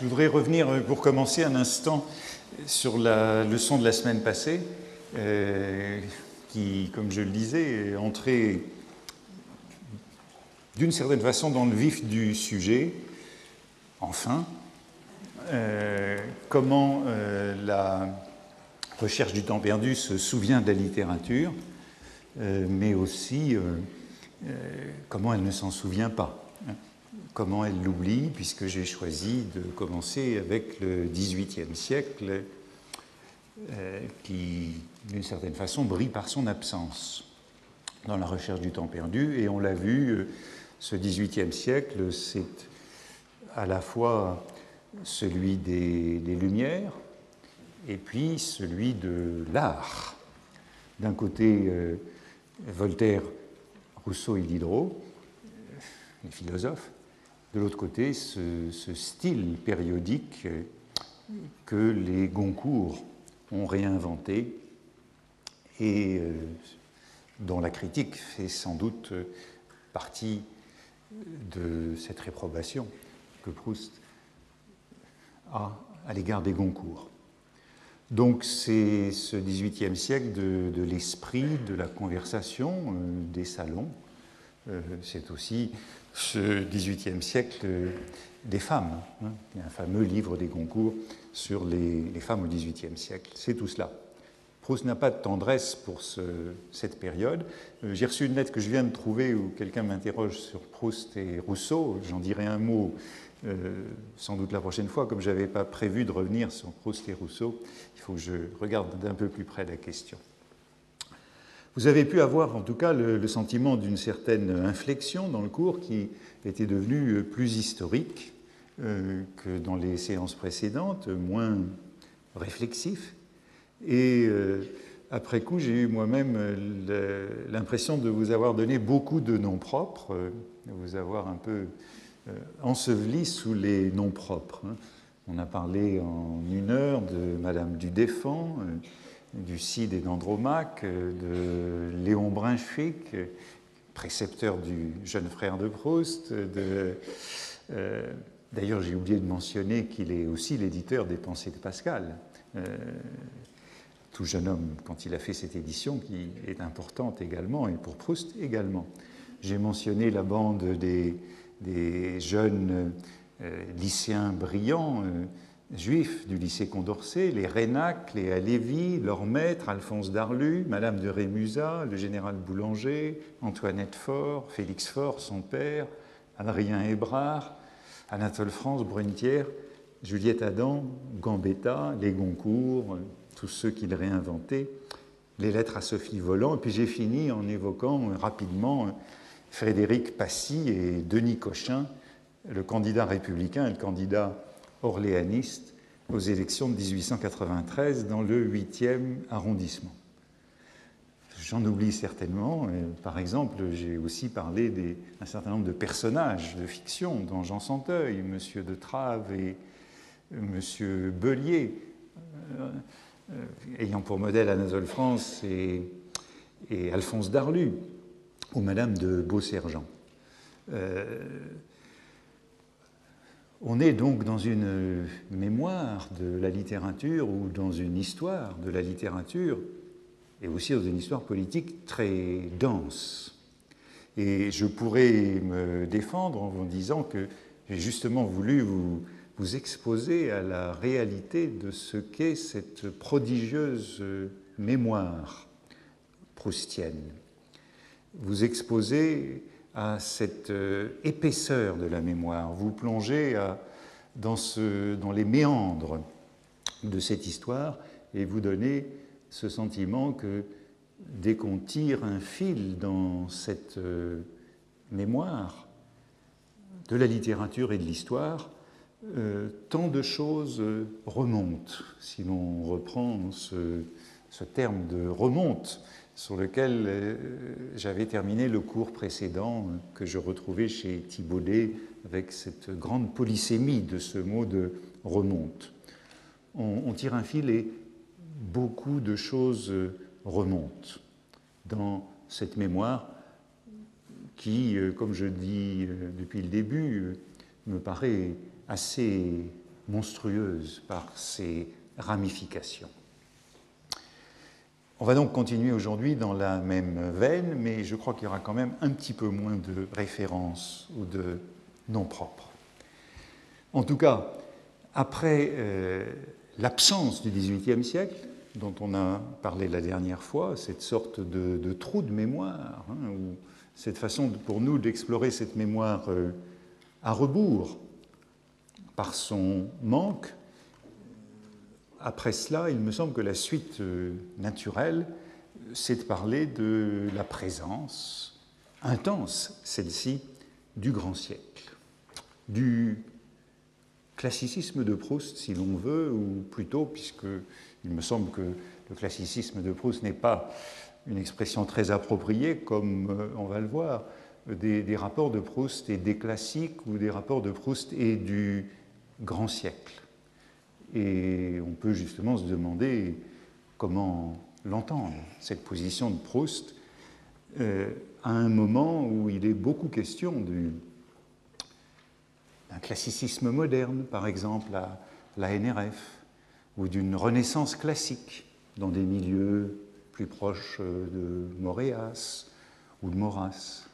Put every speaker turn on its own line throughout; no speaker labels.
Je voudrais revenir euh, pour commencer un instant sur la leçon de la semaine passée, euh, qui, comme je le disais, est entrée d'une certaine façon dans le vif du sujet, enfin, euh, comment la recherche du temps perdu se souvient de la littérature, mais aussi comment elle ne s'en souvient pas comment elle l'oublie, puisque j'ai choisi de commencer avec le XVIIIe siècle, euh, qui, d'une certaine façon, brille par son absence dans la recherche du temps perdu. Et on l'a vu, euh, ce XVIIIe siècle, c'est à la fois celui des, Lumières et puis celui de l'art. D'un côté, euh, Voltaire, Rousseau et Diderot, les philosophes, de l'autre côté, ce, style périodique que les Goncourt ont réinventé et euh, dont la critique fait sans doute partie de cette réprobation que Proust a à l'égard des Goncourt. Donc c'est ce XVIIIe siècle de, l'esprit, de la conversation, euh, des salons. Euh, c'est aussi ce XVIIIe siècle des femmes. Hein. Il y a un fameux livre des concours sur les, femmes au XVIIIe siècle. C'est tout cela. Proust n'a pas de tendresse pour cette période. Euh, j'ai reçu une lettre que je viens de trouver où quelqu'un m'interroge sur Proust et Rousseau. J'en dirai un mot euh, sans doute la prochaine fois. Comme je n'avais pas prévu de revenir sur Proust et Rousseau, il faut que je regarde d'un peu plus près la question. Vous avez pu avoir en tout cas le, sentiment d'une certaine inflexion dans le cours qui était devenu plus historique euh, que dans les séances précédentes, moins réflexif. Et euh, après coup, j'ai eu moi-même l'impression de vous avoir donné beaucoup de noms propres, euh, de vous avoir un peu enseveli sous les noms propres. Hein. On a parlé en une heure de Madame du Défend du Cid et d'Andromaque, de Léon Brunswick, précepteur du jeune frère de Proust. Euh, D'ailleurs, j'ai oublié de mentionner qu'il est aussi l'éditeur des Pensées de Pascal. Euh, tout jeune homme, quand il a fait cette édition, qui est importante également, et pour Proust également. J'ai mentionné la bande des, jeunes euh, lycéens brillants juifs du lycée Condorcet, les Rénac, les Alévi, leur maître, Alphonse Darlu, Madame de Rémusat, le général Boulanger, Antoinette Faure, Félix Faure, son père, Adrien Hébrard, Anatole France, Brunetière, Juliette Adam, Gambetta, les Goncourt, tous ceux qu'il réinventait, les lettres à Sophie Volant, et puis j'ai fini en évoquant rapidement Frédéric Passy et Denis Cochin, le candidat républicain et le candidat orléaniste aux élections de 1893 dans le 8e arrondissement. J'en oublie certainement. Par exemple, j'ai aussi parlé d'un certain nombre de personnages de fiction, dont Jean Santeuil, M. de Trave et M. Bellier, euh, euh, ayant pour modèle Anatole France et, Alphonse Darlu, ou Madame de Beausergent. Euh, on est donc dans une mémoire de la littérature ou dans une histoire de la littérature et aussi dans une histoire politique très dense. Et je pourrais me défendre en vous disant que j'ai justement voulu vous, exposer à la réalité de ce qu'est cette prodigieuse mémoire proustienne. Vous exposer à cette euh, épaisseur de la mémoire, vous plongez dans, dans les méandres de cette histoire et vous donnez ce sentiment que dès qu'on tire un fil dans cette euh, mémoire de la littérature et de l'histoire, euh, tant de choses remontent, si l'on reprend ce, ce, terme de remonte sur lequel euh, j'avais terminé le cours précédent euh, que je retrouvais chez Thibaudet avec cette grande polysémie de ce mot de remonte. On, tire un fil et beaucoup de choses euh, remontent dans cette mémoire qui, comme je dis depuis le début, me paraît assez monstrueuse par ses ramifications. On va donc continuer aujourd'hui dans la même veine, mais je crois qu'il y aura quand même un petit peu moins de références ou de noms propres. En tout cas, après euh, l'absence du XVIIIe siècle, dont on a parlé la dernière fois, cette sorte de, trou de mémoire, hein, ou cette façon pour nous d'explorer cette mémoire euh, à rebours par son manque, après cela, il me semble que la suite euh, naturelle, c'est de parler de la présence intense, celle-ci, du grand siècle, du classicisme de Proust, si l'on veut, ou plutôt, puisque il me semble que le classicisme de Proust n'est pas une expression très appropriée, comme euh, on va le voir, des, des, rapports de Proust et des classiques ou des rapports de Proust et du grand siècle. Et on peut justement se demander comment l'entendre, cette position de Proust, euh, à un moment où il est beaucoup question du, d'un classicisme moderne, par exemple à la NRF, ou d'une renaissance classique dans des milieux plus proches euh, de Moréas ou de Maurras.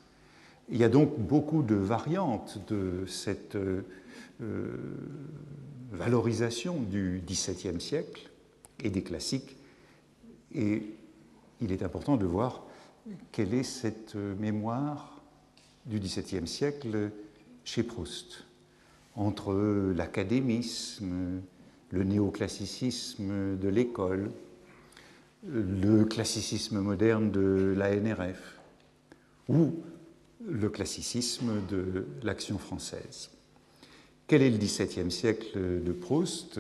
Il y a donc beaucoup de variantes de cette euh, valorisation du XVIIe siècle et des classiques, et il est important de voir quelle est cette mémoire du XVIIe siècle chez Proust entre l'académisme, le néoclassicisme de l'école, le classicisme moderne de la NRF ou le classicisme de l'action française. Quel est le XVIIe siècle de Proust?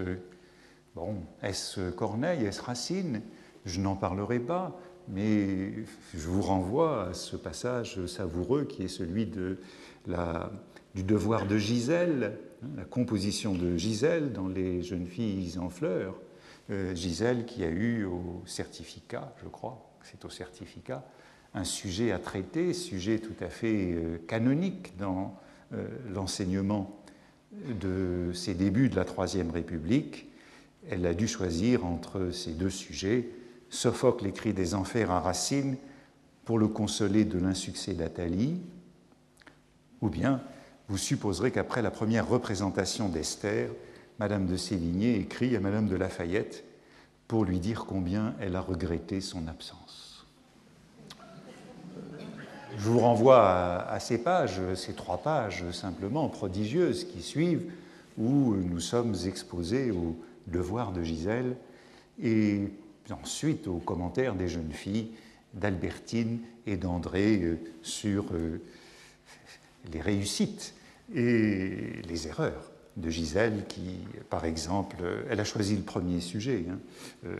Bon, est-ce Corneille, est-ce Racine? Je n'en parlerai pas, mais je vous renvoie à ce passage savoureux qui est celui du devoir de Gisèle, hein, la composition de Gisèle dans Les jeunes filles en fleurs. Euh, Gisèle qui a eu au certificat, je crois, c'est au certificat, un sujet à traiter, sujet tout à fait euh, canonique dans euh, l'enseignement de ses débuts de la Troisième République. Elle a dû choisir entre ces deux sujets. Sophocle écrit des enfers à Racine pour le consoler de l'insuccès d'Athalie, ou bien vous supposerez qu'après la première représentation d'Esther, Madame de Sévigné écrit à Madame de Lafayette pour lui dire combien elle a regretté son absence. Je vous renvoie à, ces pages, ces trois pages simplement prodigieuses qui suivent, où nous sommes exposés au devoir de Gisèle et ensuite aux commentaires des jeunes filles d'Albertine et d'André euh, sur euh, les réussites et les erreurs de Gisèle, qui, par exemple, elle a choisi le premier sujet, hein. euh,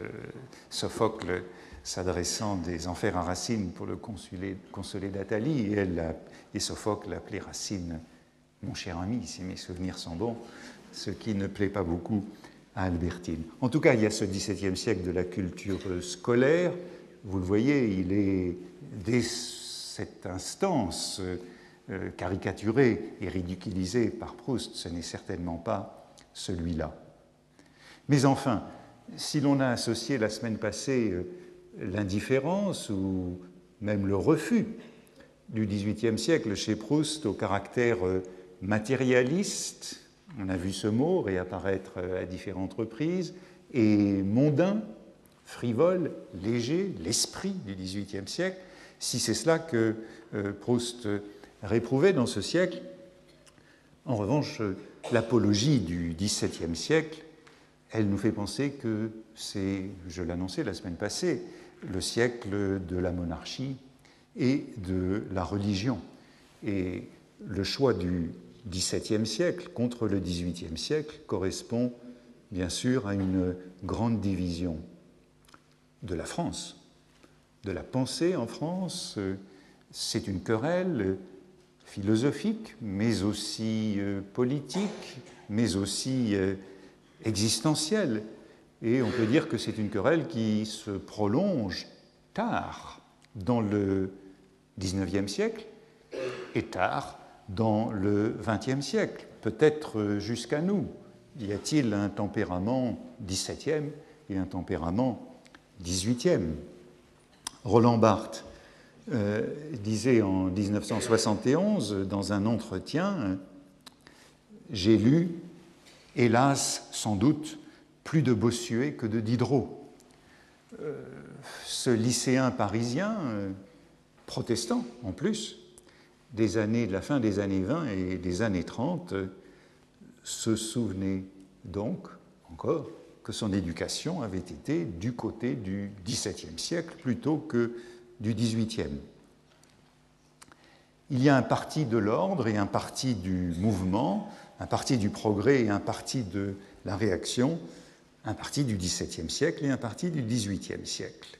Sophocle s'adressant des enfers à Racine pour le consoler d'Athalie, et, Sophocle appelait Racine mon cher ami, si mes souvenirs sont bons, ce qui ne plaît pas beaucoup à Albertine. En tout cas, il y a ce XVIIe siècle de la culture scolaire. Vous le voyez, il est dès cette instance euh, caricaturé et ridiculisé par Proust, ce n'est certainement pas celui-là. Mais enfin, si l'on a associé la semaine passée euh, l'indifférence ou même le refus du XVIIIe siècle chez Proust au caractère euh, matérialiste, on a vu ce mot réapparaître à différentes reprises, et mondain, frivole, léger, l'esprit du XVIIIe siècle, si c'est cela que Proust réprouvé dans ce siècle. En revanche, l'apologie du XVIIe siècle, elle nous fait penser que c'est, je l'annonçais la semaine passée, le siècle de la monarchie et de la religion. Et le choix du XVIIe siècle contre le XVIIIe siècle correspond bien sûr à une grande division de la France, de la pensée en France. C'est une querelle philosophique, mais aussi euh, politique, mais aussi euh, existentielle. Et on peut dire que c'est une querelle qui se prolonge tard dans le XIXe siècle et tard dans le XXe siècle, peut-être jusqu'à nous. y a-t-il un tempérament 17e et un tempérament 18e Roland Barthes euh, disait en 1971 dans un entretien J'ai lu, hélas, sans doute, plus de Bossuet que de Diderot. Euh, ce lycéen parisien, euh, protestant en plus, des années, de la fin des années 20 et des années 30, se souvenait donc encore que son éducation avait été du côté du XVIIe siècle plutôt que du XVIIIe. Il y a un parti de l'ordre et un parti du mouvement, un parti du progrès et un parti de la réaction, un parti du XVIIe siècle et un parti du XVIIIe siècle.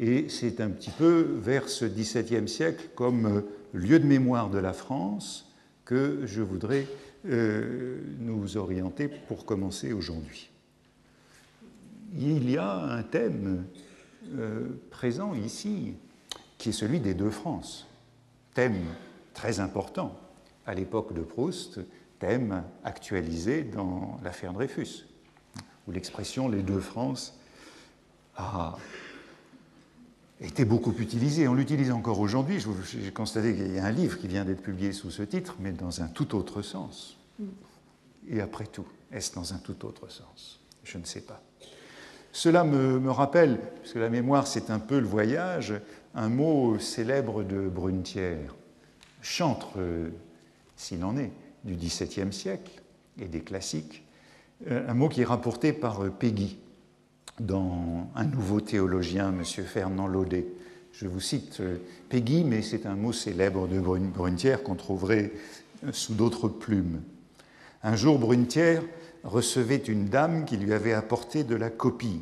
Et c'est un petit peu vers ce XVIIe siècle comme lieu de mémoire de la France que je voudrais euh, nous orienter pour commencer aujourd'hui. Il y a un thème euh, présent ici qui est celui des deux France, thème très important à l'époque de Proust, thème actualisé dans l'affaire Dreyfus, où l'expression les deux France a été beaucoup utilisée. On l'utilise encore aujourd'hui. J'ai constaté qu'il y a un livre qui vient d'être publié sous ce titre, mais dans un tout autre sens. Et après tout, est-ce dans un tout autre sens? Je ne sais pas. Cela me, rappelle, parce que la mémoire c'est un peu le voyage, un mot célèbre de Brunetière, chantre, s'il en est, du XVIIe siècle et des classiques, euh, un mot qui est rapporté par Peggy dans Un nouveau théologien, M. Fernand Laudet. Je vous cite euh, Peggy, mais c'est un mot célèbre de Brunetière qu'on trouverait euh, sous d'autres plumes. Un jour, Brunetière recevait une dame qui lui avait apporté de la copie.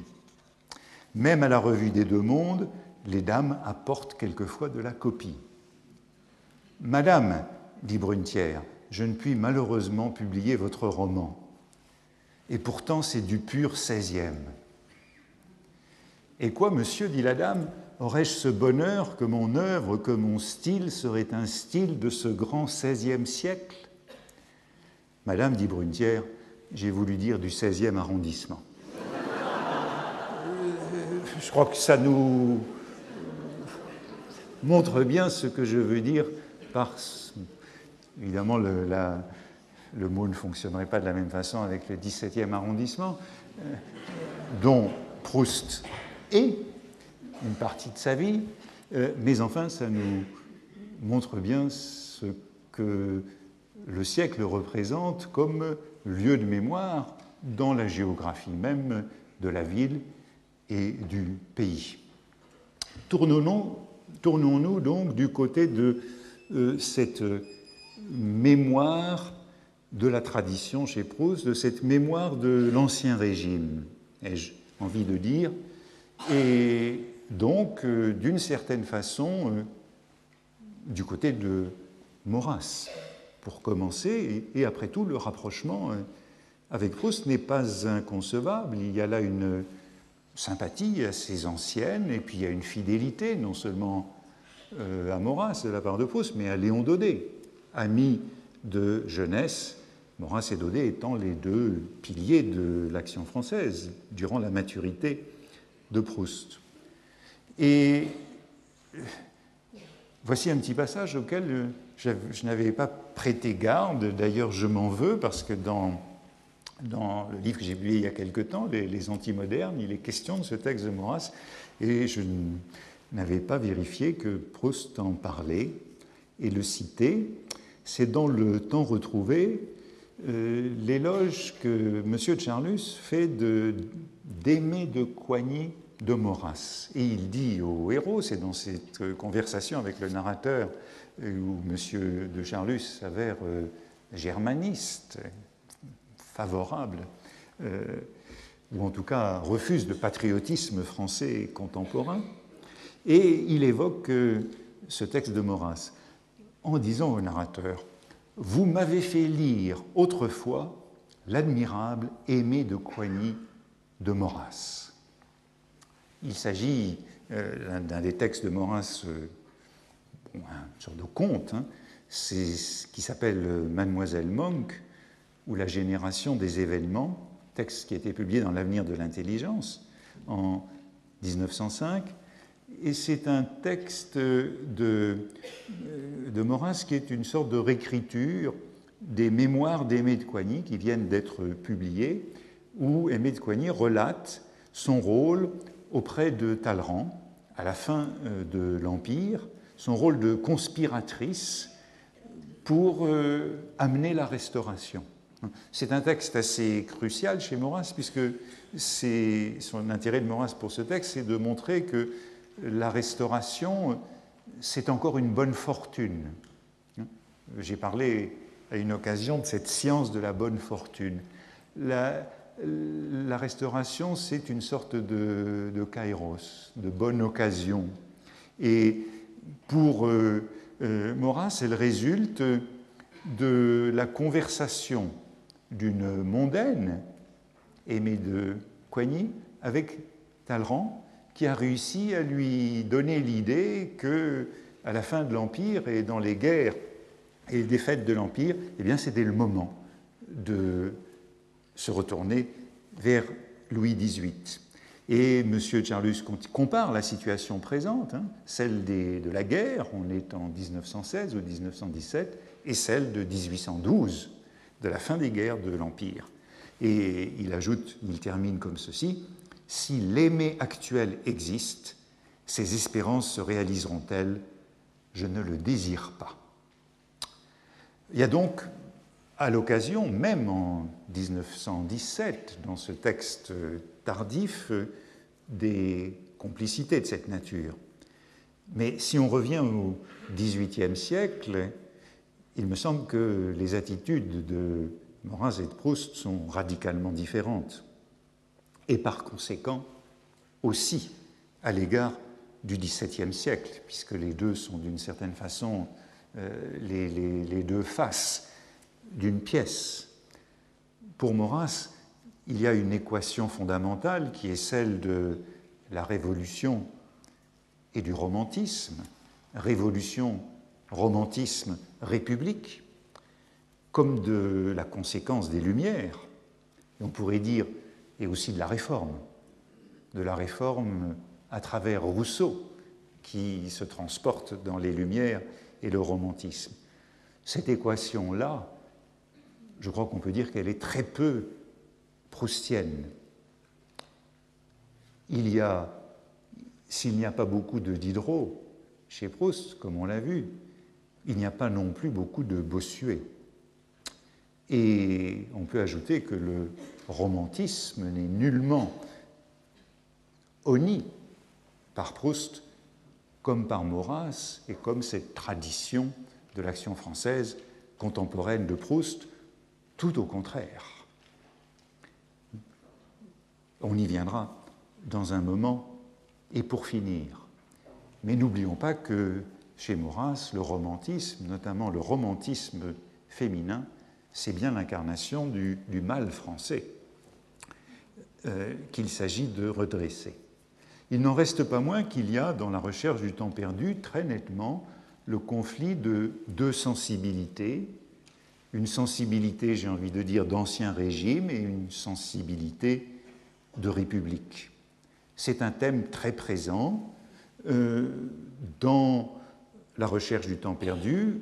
Même à la revue des deux mondes, les dames apportent quelquefois de la copie. Madame, dit Brunetière, je ne puis malheureusement publier votre roman. Et pourtant, c'est du pur 16e. Et quoi, monsieur, dit la dame, aurais-je ce bonheur que mon œuvre, que mon style serait un style de ce grand XVIe siècle? Madame, dit Brunetière, j'ai voulu dire du 16e arrondissement. Je crois que ça nous montre bien ce que je veux dire par. Évidemment, le, le mot ne fonctionnerait pas de la même façon avec le 17e arrondissement, euh, dont Proust est une partie de sa vie, euh, mais enfin, ça nous montre bien ce que le siècle représente comme lieu de mémoire dans la géographie même de la ville et du pays. Tournons-nous donc du côté de euh, cette mémoire de la tradition chez Proust, de cette mémoire de l'Ancien Régime, ai-je envie de dire, et donc, euh, d'une certaine façon, euh, du côté de Maurras pour commencer, et, après tout, le rapprochement euh, avec Proust n'est pas inconcevable. Il y a là une sympathie assez ancienne, et puis il y a une fidélité, non seulement à Maurras de la part de Proust, mais à Léon Daudet, ami de jeunesse, Maurras et Daudet étant les deux piliers de l'action française durant la maturité de Proust. Et voici un petit passage auquel je, n'avais pas prêté garde, d'ailleurs je m'en veux, parce que dans, le livre que j'ai publié il y a quelque temps, Les, les Antimodernes, il est question de ce texte de Maurras, et je n'avais pas vérifié que Proust en parlait et le citait. C'est dans le temps retrouvé euh, l'éloge que M. de Charlus fait d'Aimer de, Coigny de Maurras. Et il dit au héros, c'est dans cette conversation avec le narrateur, où M. de Charlus s'avère euh, germaniste, favorable, euh, ou en tout cas refuse le patriotisme français contemporain, et il évoque euh, ce texte de Maurras en disant au narrateur Vous m'avez fait lire autrefois l'admirable Aimé de Coigny de Maurras. Il s'agit d'un des textes de Maurras une sorte de conte, hein. qui s'appelle Mademoiselle Monk, ou la génération des événements, texte qui a été publié dans L'avenir de l'intelligence en 1905. Et c'est un texte de, de Maurras qui est une sorte de réécriture des mémoires d'Aimé de Coigny qui viennent d'être publiées, où Aimé de Coigny relate son rôle auprès de Talleyrand à la fin euh, de l'Empire, son rôle de conspiratrice pour euh, amener la restauration. C'est un texte assez crucial chez Maurras, puisque son intérêt de Maurras pour ce texte, c'est de montrer que la restauration, c'est encore une bonne fortune. J'ai parlé à une occasion de cette science de la bonne fortune. La, restauration, c'est une sorte de, kairos, de bonne occasion. Et pour euh, euh, Maurras, elle résulte de la conversation d'une mondaine, Aimée de Coigny, avec Talleyrand, qui a réussi à lui donner l'idée que, à la fin de l'Empire et dans les guerres et les défaites de l'Empire, eh bien, c'était le moment de se retourner vers Louis XVIII. Et M. Charlus compare la situation présente, hein, celle de la guerre, on est en 1916 ou 1917, et celle de 1812, de la fin des guerres de l'Empire. Et il ajoute, il termine comme ceci, Si l'aimé actuel existe, ses espérances se réaliseront-elles? Je ne le désire pas. Il y a donc, à l'occasion, même en 1917, dans ce texte tardif, des complicités de cette nature. Mais si on revient au XVIIIe siècle, il me semble que les attitudes de Maurras et de Proust sont radicalement différentes, et par conséquent aussi à l'égard du XVIIe siècle, puisque les deux sont d'une certaine façon euh, les, deux faces d'une pièce. Pour Maurras, il y a une équation fondamentale qui est celle de la révolution et du romantisme, révolution, romantisme, république, comme de la conséquence des Lumières, on pourrait dire, et aussi de la réforme, de la réforme à travers Rousseau, qui se transporte dans les Lumières et le romantisme. Cette équation-là, je crois qu'on peut dire qu'elle est très peu proustienne. Il y a, s'il n'y a pas beaucoup de Diderot chez Proust, comme on l'a vu, il n'y a pas non plus beaucoup de Bossuet. Et on peut ajouter que le romantisme n'est nullement honni par Proust comme par Maurras et comme cette tradition de l'action française contemporaine de Proust, tout au contraire. On y viendra dans un moment et pour finir. Mais n'oublions pas que chez Maurras, le romantisme, notamment le romantisme féminin, c'est bien l'incarnation du, mal français euh, qu'il s'agit de redresser. Il n'en reste pas moins qu'il y a dans la recherche du temps perdu très nettement le conflit de deux sensibilités, une sensibilité, j'ai envie de dire, d'ancien régime et une sensibilité de république. C'est un thème très présent euh, dans la recherche du temps perdu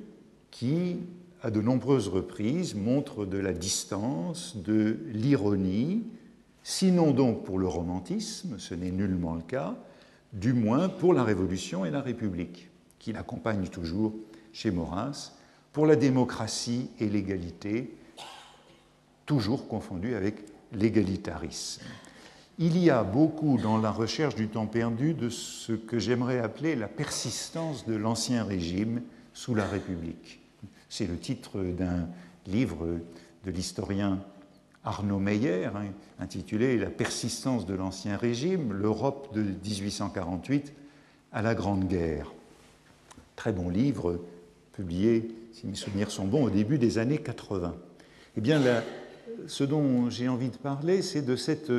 qui, à de nombreuses reprises, montre de la distance, de l'ironie, sinon donc pour le romantisme, ce n'est nullement le cas, du moins pour la Révolution et la République, qui l'accompagnent toujours chez Maurras, pour la démocratie et l'égalité, toujours confondues avec l'égalitarisme. Il y a beaucoup dans la recherche du temps perdu de ce que j'aimerais appeler la persistance de l'Ancien Régime sous la République. C'est le titre d'un livre de l'historien Arnaud Meyer, hein, intitulé La persistance de l'Ancien Régime, l'Europe de 1848 à la Grande Guerre. Très bon livre, publié, si mes souvenirs sont bons, au début des années 80. Eh bien, ce dont j'ai envie de parler, c'est de cette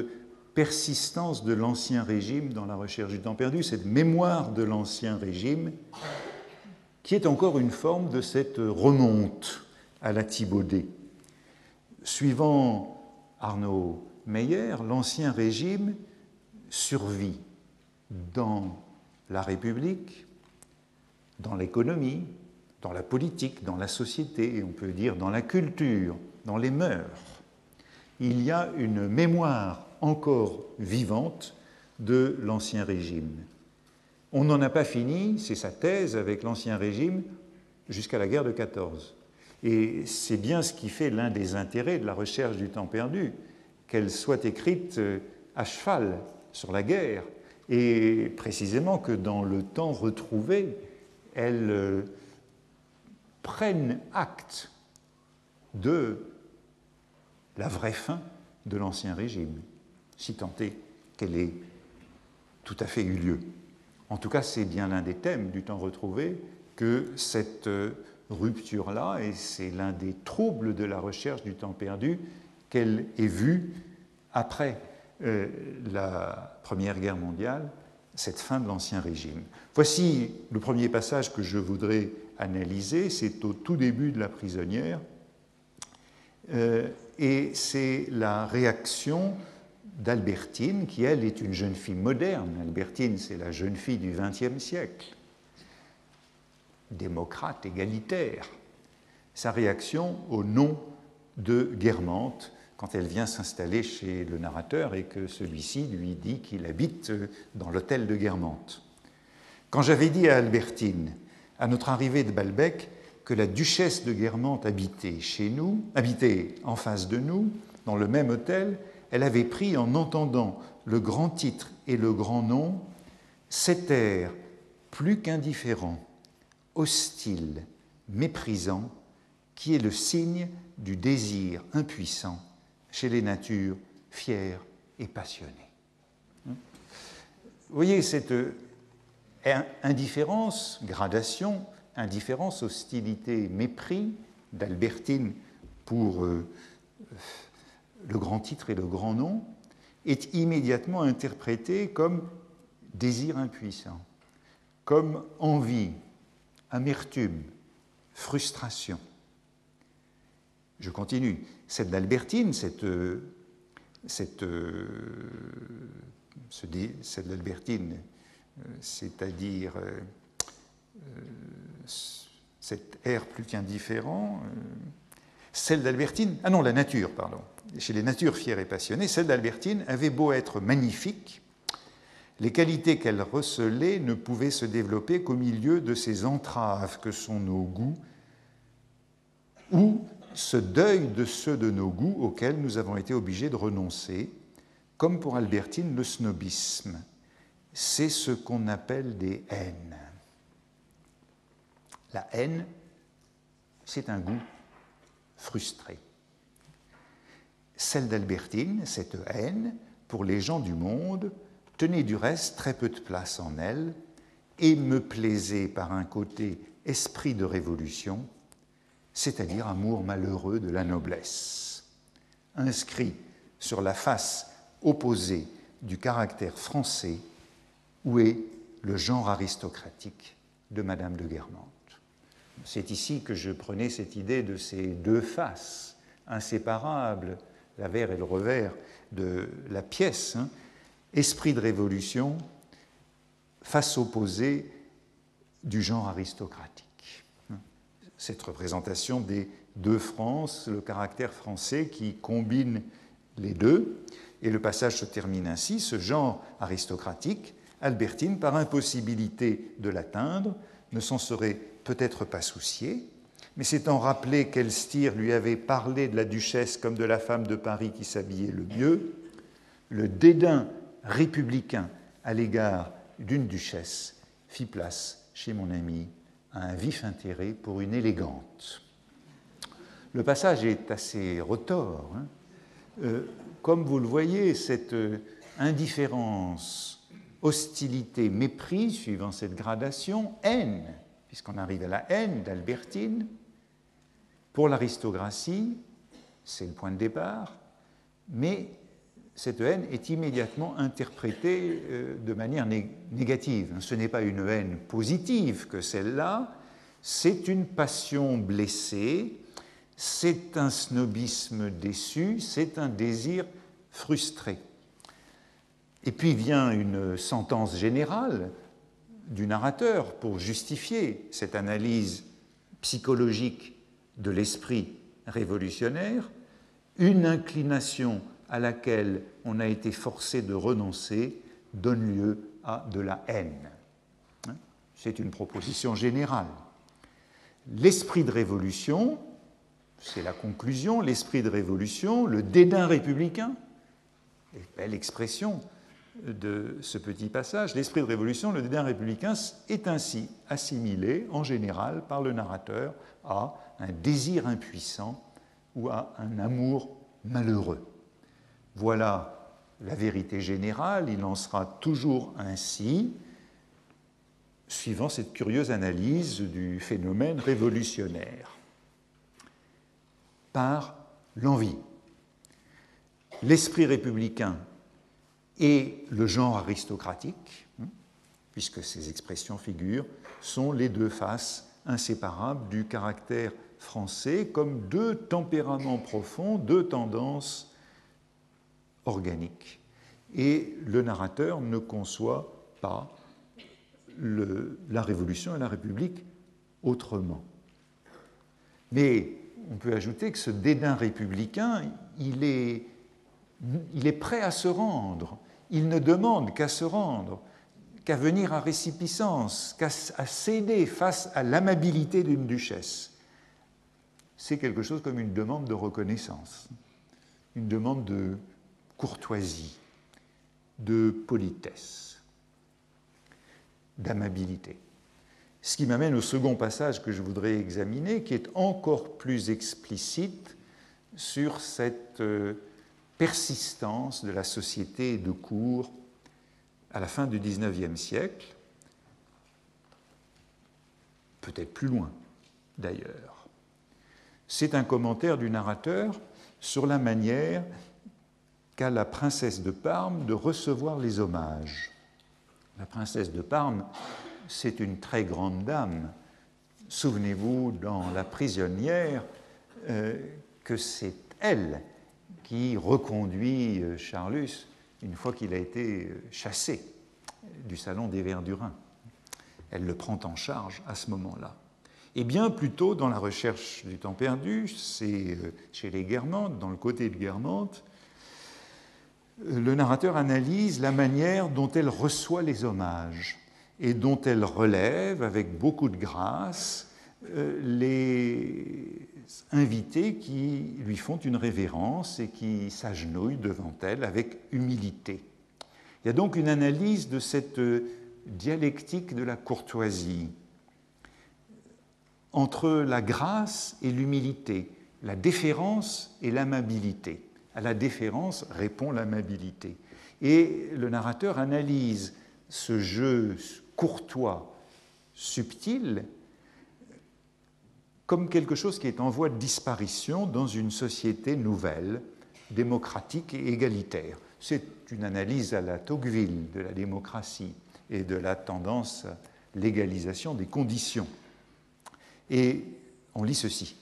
persistance de l'Ancien Régime dans la recherche du temps perdu, cette mémoire de l'Ancien Régime, qui est encore une forme de cette remonte à la Thibaudet. suivant Arnaud Meyer, l'Ancien Régime survit dans la République, dans l'économie, dans la politique, dans la société, et on peut dire dans la culture, dans les mœurs. Il y a une mémoire encore vivante de l'Ancien Régime. On n'en a pas fini, c'est sa thèse avec l'Ancien Régime, jusqu'à la guerre de 14. Et c'est bien ce qui fait l'un des intérêts de la recherche du temps perdu, qu'elle soit écrite euh, à cheval sur la guerre, et précisément que dans le temps retrouvé, elle euh, prenne acte de la vraie fin de l'Ancien Régime, si tant est qu'elle ait tout à fait eu lieu. En tout cas, c'est bien l'un des thèmes du temps retrouvé que cette euh, rupture-là, et c'est l'un des troubles de la recherche du temps perdu, qu'elle ait vu après euh, la Première Guerre mondiale, cette fin de l'Ancien Régime. Voici le premier passage que je voudrais analyser, c'est au tout début de la prisonnière, euh, et c'est la réaction d'Albertine, qui elle est une jeune fille moderne. Albertine, c'est la jeune fille du XXe siècle, démocrate, égalitaire. Sa réaction au nom de Guermantes quand elle vient s'installer chez le narrateur et que celui-ci lui dit qu'il habite dans l'hôtel de Guermantes. Quand j'avais dit à Albertine, à notre arrivée de Balbec, que la duchesse de Guermantes habitait chez nous, habitait en face de nous, dans le même hôtel, elle avait pris, en entendant le grand titre et le grand nom, cet air plus qu'indifférent, hostile, méprisant, qui est le signe du désir impuissant chez les natures fières et passionnées. Vous voyez cette euh, indifférence, gradation, indifférence, hostilité, mépris d'Albertine pour euh, le grand titre et le grand nom, est immédiatement interprété comme désir impuissant, comme envie, amertume, frustration. Je continue. Cette d'Albertine, cette, cette, cette d'Albertine, c'est-à-dire euh, cet air plus qu'indifférent, euh, celle d'Albertine, ah non, la nature, pardon, chez les natures fières et passionnées, celle d'Albertine avait beau être magnifique, les qualités qu'elle recelait ne pouvaient se développer qu'au milieu de ces entraves que sont nos goûts, ou ce deuil de ceux de nos goûts auxquels nous avons été obligés de renoncer, comme pour Albertine le snobisme. C'est ce qu'on appelle des haines. La haine, c'est un goût frustré. Celle d'Albertine, cette haine, pour les gens du monde, tenait du reste très peu de place en elle et me plaisait par un côté esprit de révolution, c'est-à-dire amour malheureux de la noblesse. Inscrit sur la face opposée du caractère français, où est le genre aristocratique de Madame de Guermantes. C'est ici que je prenais cette idée de ces deux faces inséparables, l'avers et le revers de la pièce, hein. Esprit de révolution, face opposée du genre aristocratique cette représentation des deux France, le caractère français qui combine les deux. Et le passage se termine ainsi, ce genre aristocratique, Albertine, par impossibilité de l'atteindre, ne s'en serait peut-être pas soucié, mais s'étant rappelé qu'Elstir lui avait parlé de la duchesse comme de la femme de Paris qui s'habillait le mieux, le dédain républicain à l'égard d'une duchesse fit place chez mon ami un vif intérêt pour une élégante. Le passage est assez retors. Hein. Euh, comme vous le voyez, cette euh, indifférence, hostilité, mépris, suivant cette gradation, haine, puisqu'on arrive à la haine d'Albertine, pour l'aristocratie, c'est le point de départ, mais cette haine est immédiatement interprétée euh, de manière négative. Ce n'est pas une haine positive que celle-là, c'est une passion blessée, c'est un snobisme déçu, c'est un désir frustré. Et puis vient une sentence générale du narrateur pour justifier cette analyse psychologique de l'esprit révolutionnaire, une inclination à laquelle on a été forcé de renoncer donne lieu à de la haine. Hein? C'est une proposition générale. L'esprit de révolution, c'est la conclusion, l'esprit de révolution, le dédain républicain, belle expression de ce petit passage, l'esprit de révolution, le dédain républicain est ainsi assimilé en général par le narrateur à un désir impuissant ou à un amour malheureux. Voilà la vérité générale, il en sera toujours ainsi, suivant cette curieuse analyse du phénomène révolutionnaire par l'envie. L'esprit républicain et le genre aristocratique, hein, puisque ces expressions figurent, sont les deux faces inséparables du caractère français comme deux tempéraments profonds, deux tendances organiques. Et le narrateur ne conçoit pas la Révolution et la République autrement. Mais on peut ajouter que ce dédain républicain, il est, il est prêt à se rendre. Il ne demande qu'à se rendre, qu'à venir à récipiscence, qu'à céder face à l'amabilité d'une duchesse. C'est quelque chose comme une demande de reconnaissance, une demande de courtoisie, de politesse, d'amabilité. Ce qui m'amène au second passage que je voudrais examiner, qui est encore plus explicite sur cette euh, persistance de la société de cour à la fin du XIXe siècle, peut-être plus loin d'ailleurs. C'est un commentaire du narrateur sur la manière qu'a la princesse de Parme de recevoir les hommages. La princesse de Parme c'est une très grande dame. Souvenez-vous dans La prisonnière euh, que c'est elle qui reconduit euh, Charlus une fois qu'il a été euh, chassé du salon des Verdurins. Elle le prend en charge à ce moment-là. Et bien plus tôt, dans la recherche du temps perdu, c'est chez les Guermantes, dans le côté de Guermantes, le narrateur analyse la manière dont elle reçoit les hommages et dont elle relève avec beaucoup de grâce euh, les invités qui lui font une révérence et qui s'agenouillent devant elle avec humilité. Il y a donc une analyse de cette dialectique de la courtoisie entre la grâce et l'humilité, la déférence et l'amabilité. À la déférence répond l'amabilité. Et le narrateur analyse ce jeu courtois, subtil, comme quelque chose qui est en voie de disparition dans une société nouvelle, démocratique et égalitaire. C'est une analyse à la Tocqueville de la démocratie et de la tendance à l'égalisation des conditions. Et on lit ceci.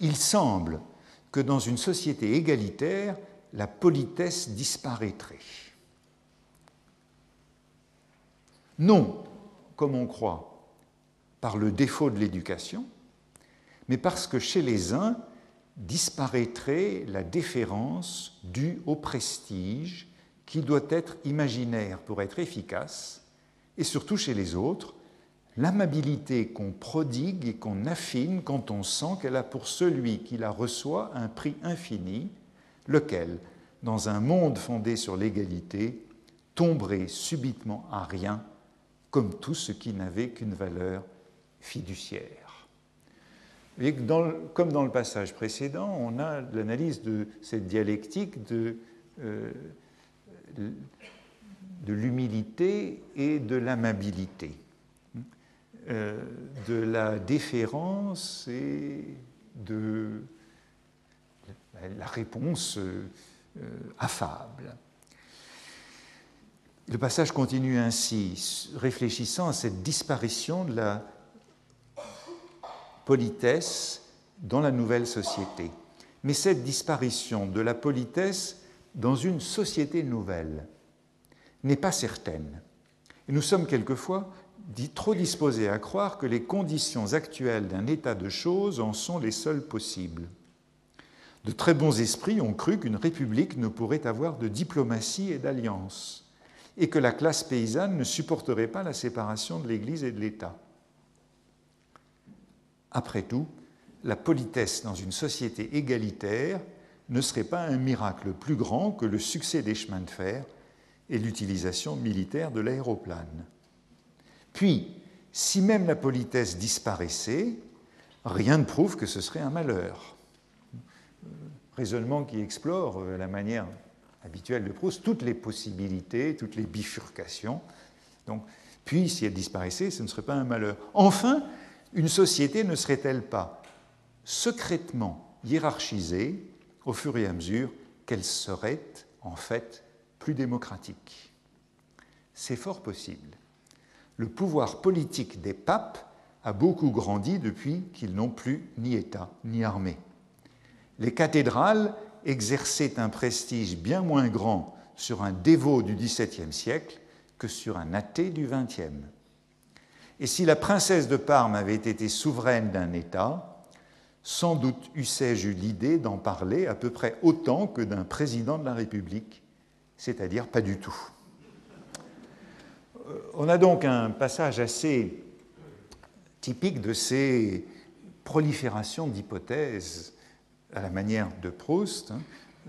Il semble que dans une société égalitaire, la politesse disparaîtrait. Non comme on croit, par le défaut de l'éducation, mais parce que chez les uns disparaîtrait la déférence due au prestige qui doit être imaginaire pour être efficace, et surtout chez les autres, l'amabilité qu'on prodigue et qu'on affine quand on sent qu'elle a pour celui qui la reçoit un prix infini, lequel, dans un monde fondé sur l'égalité, tomberait subitement à rien comme tout ce qui n'avait qu'une valeur fiduciaire. Comme dans le passage précédent, on a l'analyse de cette dialectique de, euh, de l'humilité et de l'amabilité, euh, de la déférence et de la réponse euh, affable. Le passage continue ainsi, réfléchissant à cette disparition de la politesse dans la nouvelle société. Mais cette disparition de la politesse dans une société nouvelle n'est pas certaine. Et nous sommes quelquefois trop disposés à croire que les conditions actuelles d'un état de choses en sont les seules possibles. De très bons esprits ont cru qu'une république ne pourrait avoir de diplomatie et d'alliance, et que la classe paysanne ne supporterait pas la séparation de l'Église et de l'État. Après tout, la politesse dans une société égalitaire ne serait pas un miracle plus grand que le succès des chemins de fer et l'utilisation militaire de l'aéroplane. Puis, si même la politesse disparaissait, rien ne prouve que ce serait un malheur. Raisonnement qui explore euh, la manière habituelle de Proust toutes les possibilités, toutes les bifurcations. Donc, puis, si elle disparaissait, ce ne serait pas un malheur. Enfin, une société ne serait-elle pas secrètement hiérarchisée au fur et à mesure qu'elle serait en fait plus démocratique? C'est fort possible. Le pouvoir politique des papes a beaucoup grandi depuis qu'ils n'ont plus ni État ni armée. Les cathédrales exerçaient un prestige bien moins grand sur un dévot du XVIIe siècle que sur un athée du XXe. Et si la princesse de Parme avait été souveraine d'un État, sans doute eussé-je eu l'idée d'en parler à peu près autant que d'un président de la République, c'est-à-dire pas du tout. On a donc un passage assez typique de ces proliférations d'hypothèses à la manière de Proust, hein,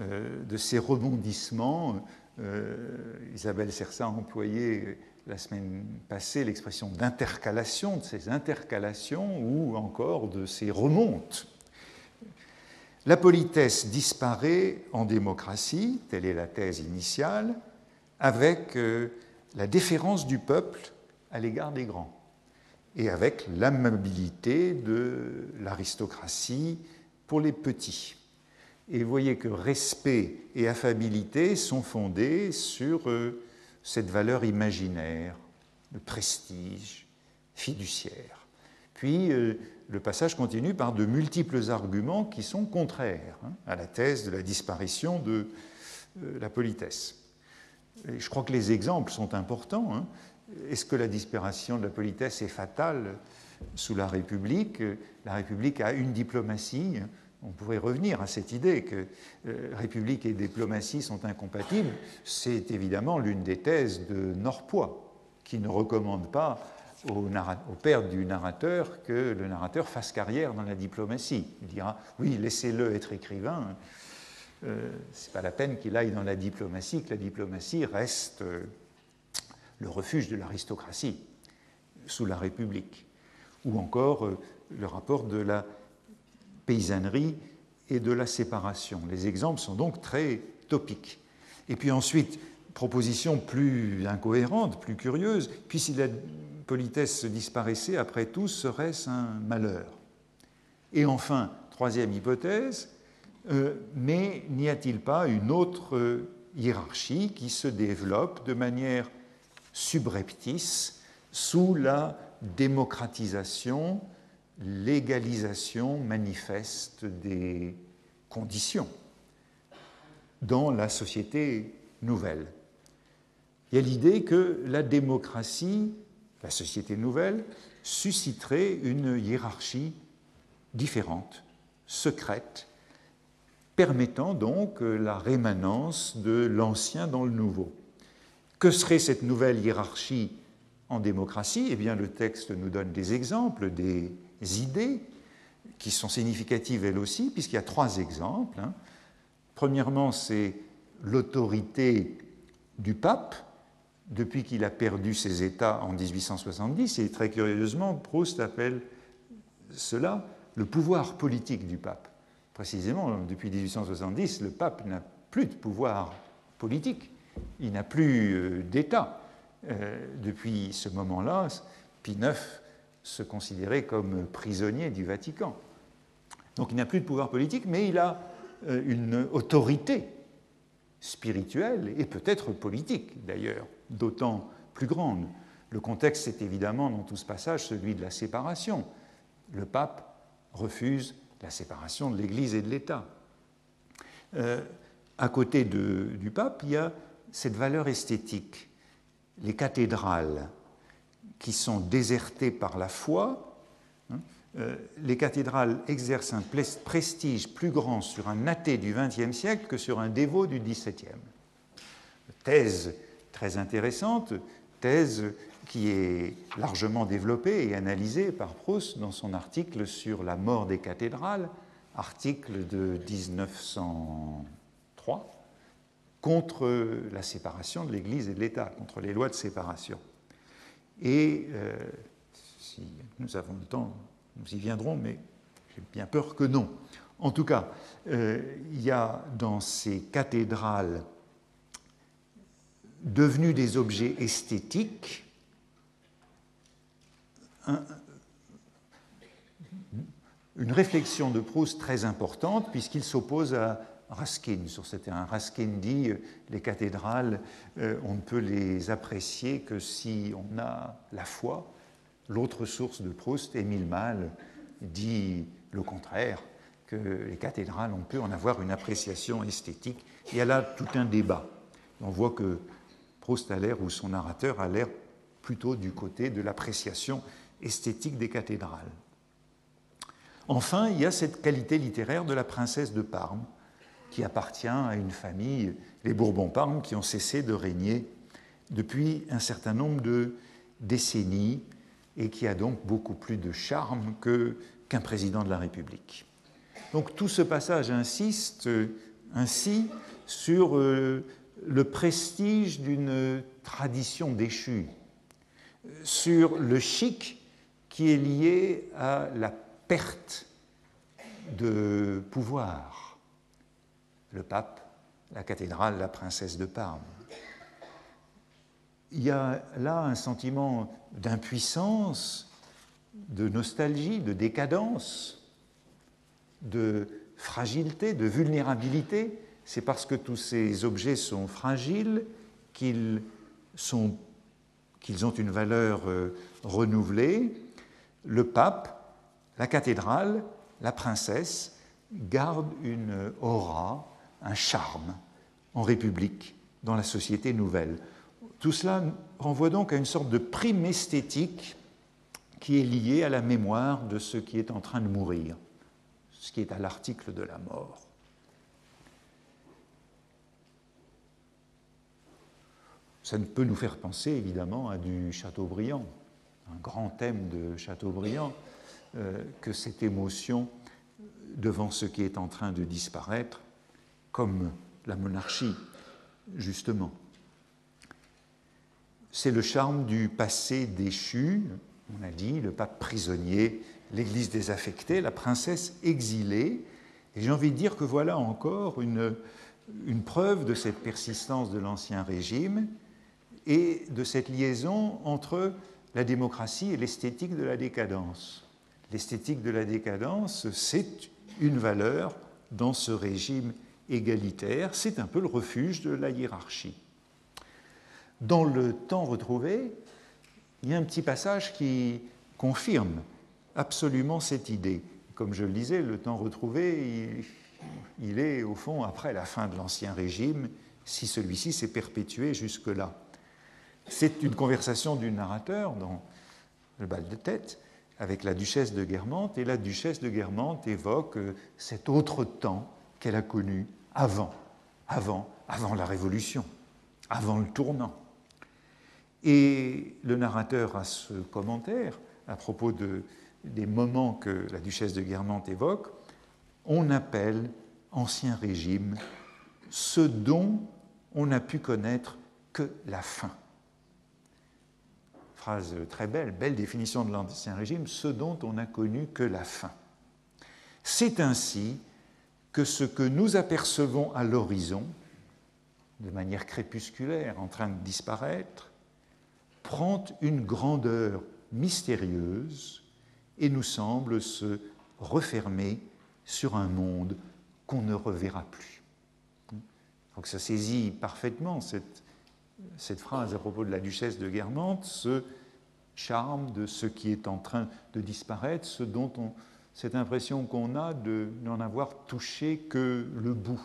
euh, de ces rebondissements. Euh, Isabelle Sersa a employé la semaine passée l'expression d'intercalation, de ces intercalations ou encore de ces remontes. La politesse disparaît en démocratie, telle est la thèse initiale, avec euh, la déférence du peuple à l'égard des grands et avec l'amabilité de l'aristocratie pour les petits. Et vous voyez que respect et affabilité sont fondés sur euh, cette valeur imaginaire, le prestige fiduciaire. Puis euh, le passage continue par de multiples arguments qui sont contraires hein, à la thèse de la disparition de euh, la politesse. Je crois que les exemples sont importants. Hein. Est-ce que la disparition de la politesse est fatale sous la République? La République a une diplomatie, on pourrait revenir à cette idée que euh, République et diplomatie sont incompatibles. C'est évidemment l'une des thèses de Norpois, qui ne recommande pas au, père du narrateur que le narrateur fasse carrière dans la diplomatie. Il dira oui, laissez-le être écrivain. Euh, Ce n'est pas la peine qu'il aille dans la diplomatie, que la diplomatie reste euh, le refuge de l'aristocratie sous la République. Ou encore le rapport de la paysannerie et de la séparation. Les exemples sont donc très topiques. Et puis ensuite, proposition plus incohérente, plus curieuse, puis si la politesse disparaissait, après tout, serait-ce un malheur Et enfin, troisième hypothèse, euh, mais n'y a-t-il pas une autre hiérarchie qui se développe de manière subreptice sous la démocratisation l'égalisation manifeste des conditions dans la société nouvelle? Il y a l'idée que la démocratie, la société nouvelle, susciterait une hiérarchie différente, secrète, permettant donc la rémanence de l'ancien dans le nouveau. Que serait cette nouvelle hiérarchie en démocratie? Eh bien, le texte nous donne des exemples, des idées qui sont significatives elles aussi, puisqu'il y a trois exemples. Hein. Premièrement, c'est l'autorité du pape depuis qu'il a perdu ses États en 1870, et très curieusement, Proust appelle cela le pouvoir politique du pape. Précisément, depuis 1870, le pape n'a plus de pouvoir politique, il n'a plus euh, d'État. Euh, depuis ce moment-là, Pie IX se considérer comme prisonnier du Vatican. Donc il n'a plus de pouvoir politique, mais il a euh, une autorité spirituelle et peut-être politique d'ailleurs, d'autant plus grande. Le contexte est évidemment dans tout ce passage celui de la séparation. Le pape refuse la séparation de l'Église et de l'État. Euh, à côté du pape, il y a cette valeur esthétique. Les cathédrales qui sont désertées par la foi, hein, euh, les cathédrales exercent un prestige plus grand sur un athée du XXe siècle que sur un dévot du XVIIe. Thèse très intéressante, thèse qui est largement développée et analysée par Proust dans son article sur la mort des cathédrales, article de 1903, contre la séparation de l'Église et de l'État, contre les lois de séparation. Et euh, si nous avons le temps, nous y viendrons, mais j'ai bien peur que non. En tout cas, euh, il y a dans ces cathédrales devenues des objets esthétiques une réflexion de Proust très importante puisqu'il s'oppose à Raskin sur ce terrain. Raskin dit euh, les cathédrales, euh, on ne peut les apprécier que si on a la foi. L'autre source de Proust, Émile Malle, dit le contraire, que les cathédrales, on peut en avoir une appréciation esthétique. Il y a là tout un débat. On voit que Proust a l'air, ou son narrateur a l'air plutôt du côté de l'appréciation esthétique des cathédrales. Enfin, il y a cette qualité littéraire de la princesse de Parme, qui appartient à une famille, les Bourbons-Parme, qui ont cessé de régner depuis un certain nombre de décennies et qui a donc beaucoup plus de charme qu'un président de la République. Donc tout ce passage insiste ainsi sur euh, le prestige d'une tradition déchue, sur le chic qui est lié à la perte de pouvoir. Le pape, la cathédrale, la princesse de Parme. Il y a là un sentiment d'impuissance, de nostalgie, de décadence, de fragilité, de vulnérabilité. C'est parce que tous ces objets sont fragiles qu'ils qu'ils ont une valeur euh, renouvelée le pape, la cathédrale, la princesse gardent une aura, un charme en République, dans la société nouvelle. Tout cela renvoie donc à une sorte de prime esthétique qui est liée à la mémoire de ce qui est en train de mourir, ce qui est à l'article de la mort. Ça ne peut nous faire penser évidemment à du Chateaubriand, un grand thème de Chateaubriand, euh, que cette émotion devant ce qui est en train de disparaître, comme la monarchie, justement. C'est le charme du passé déchu, on a dit, le pape prisonnier, l'Église désaffectée, la princesse exilée. Et j'ai envie de dire que voilà encore une, une preuve de cette persistance de l'Ancien Régime et de cette liaison entre la démocratie et l'esthétique de la décadence. L'esthétique de la décadence, c'est une valeur dans ce régime égalitaire, c'est un peu le refuge de la hiérarchie. Dans le temps retrouvé, il y a un petit passage qui confirme absolument cette idée. Comme je le disais, le temps retrouvé, il, il est au fond après la fin de l'Ancien Régime, si celui-ci s'est perpétué jusque-là. C'est une conversation du narrateur dans le bal de tête avec la duchesse de Guermantes, et la duchesse de Guermantes évoque euh, cet autre temps qu'elle a connu avant, avant, avant la Révolution, avant le tournant. Et le narrateur a ce commentaire à propos de, des moments que la duchesse de Guermantes évoque. On appelle ancien régime ce dont on n'a pu connaître que la fin phrase très belle, belle définition de l'Ancien Régime, ce dont on n'a connu que la fin. C'est ainsi que ce que nous apercevons à l'horizon, de manière crépusculaire en train de disparaître, prend une grandeur mystérieuse et nous semble se refermer sur un monde qu'on ne reverra plus. Donc ça saisit parfaitement cette cette phrase à propos de la duchesse de Guermantes, ce charme de ce qui est en train de disparaître, cette impression qu'on a de n'en avoir touché que le bout.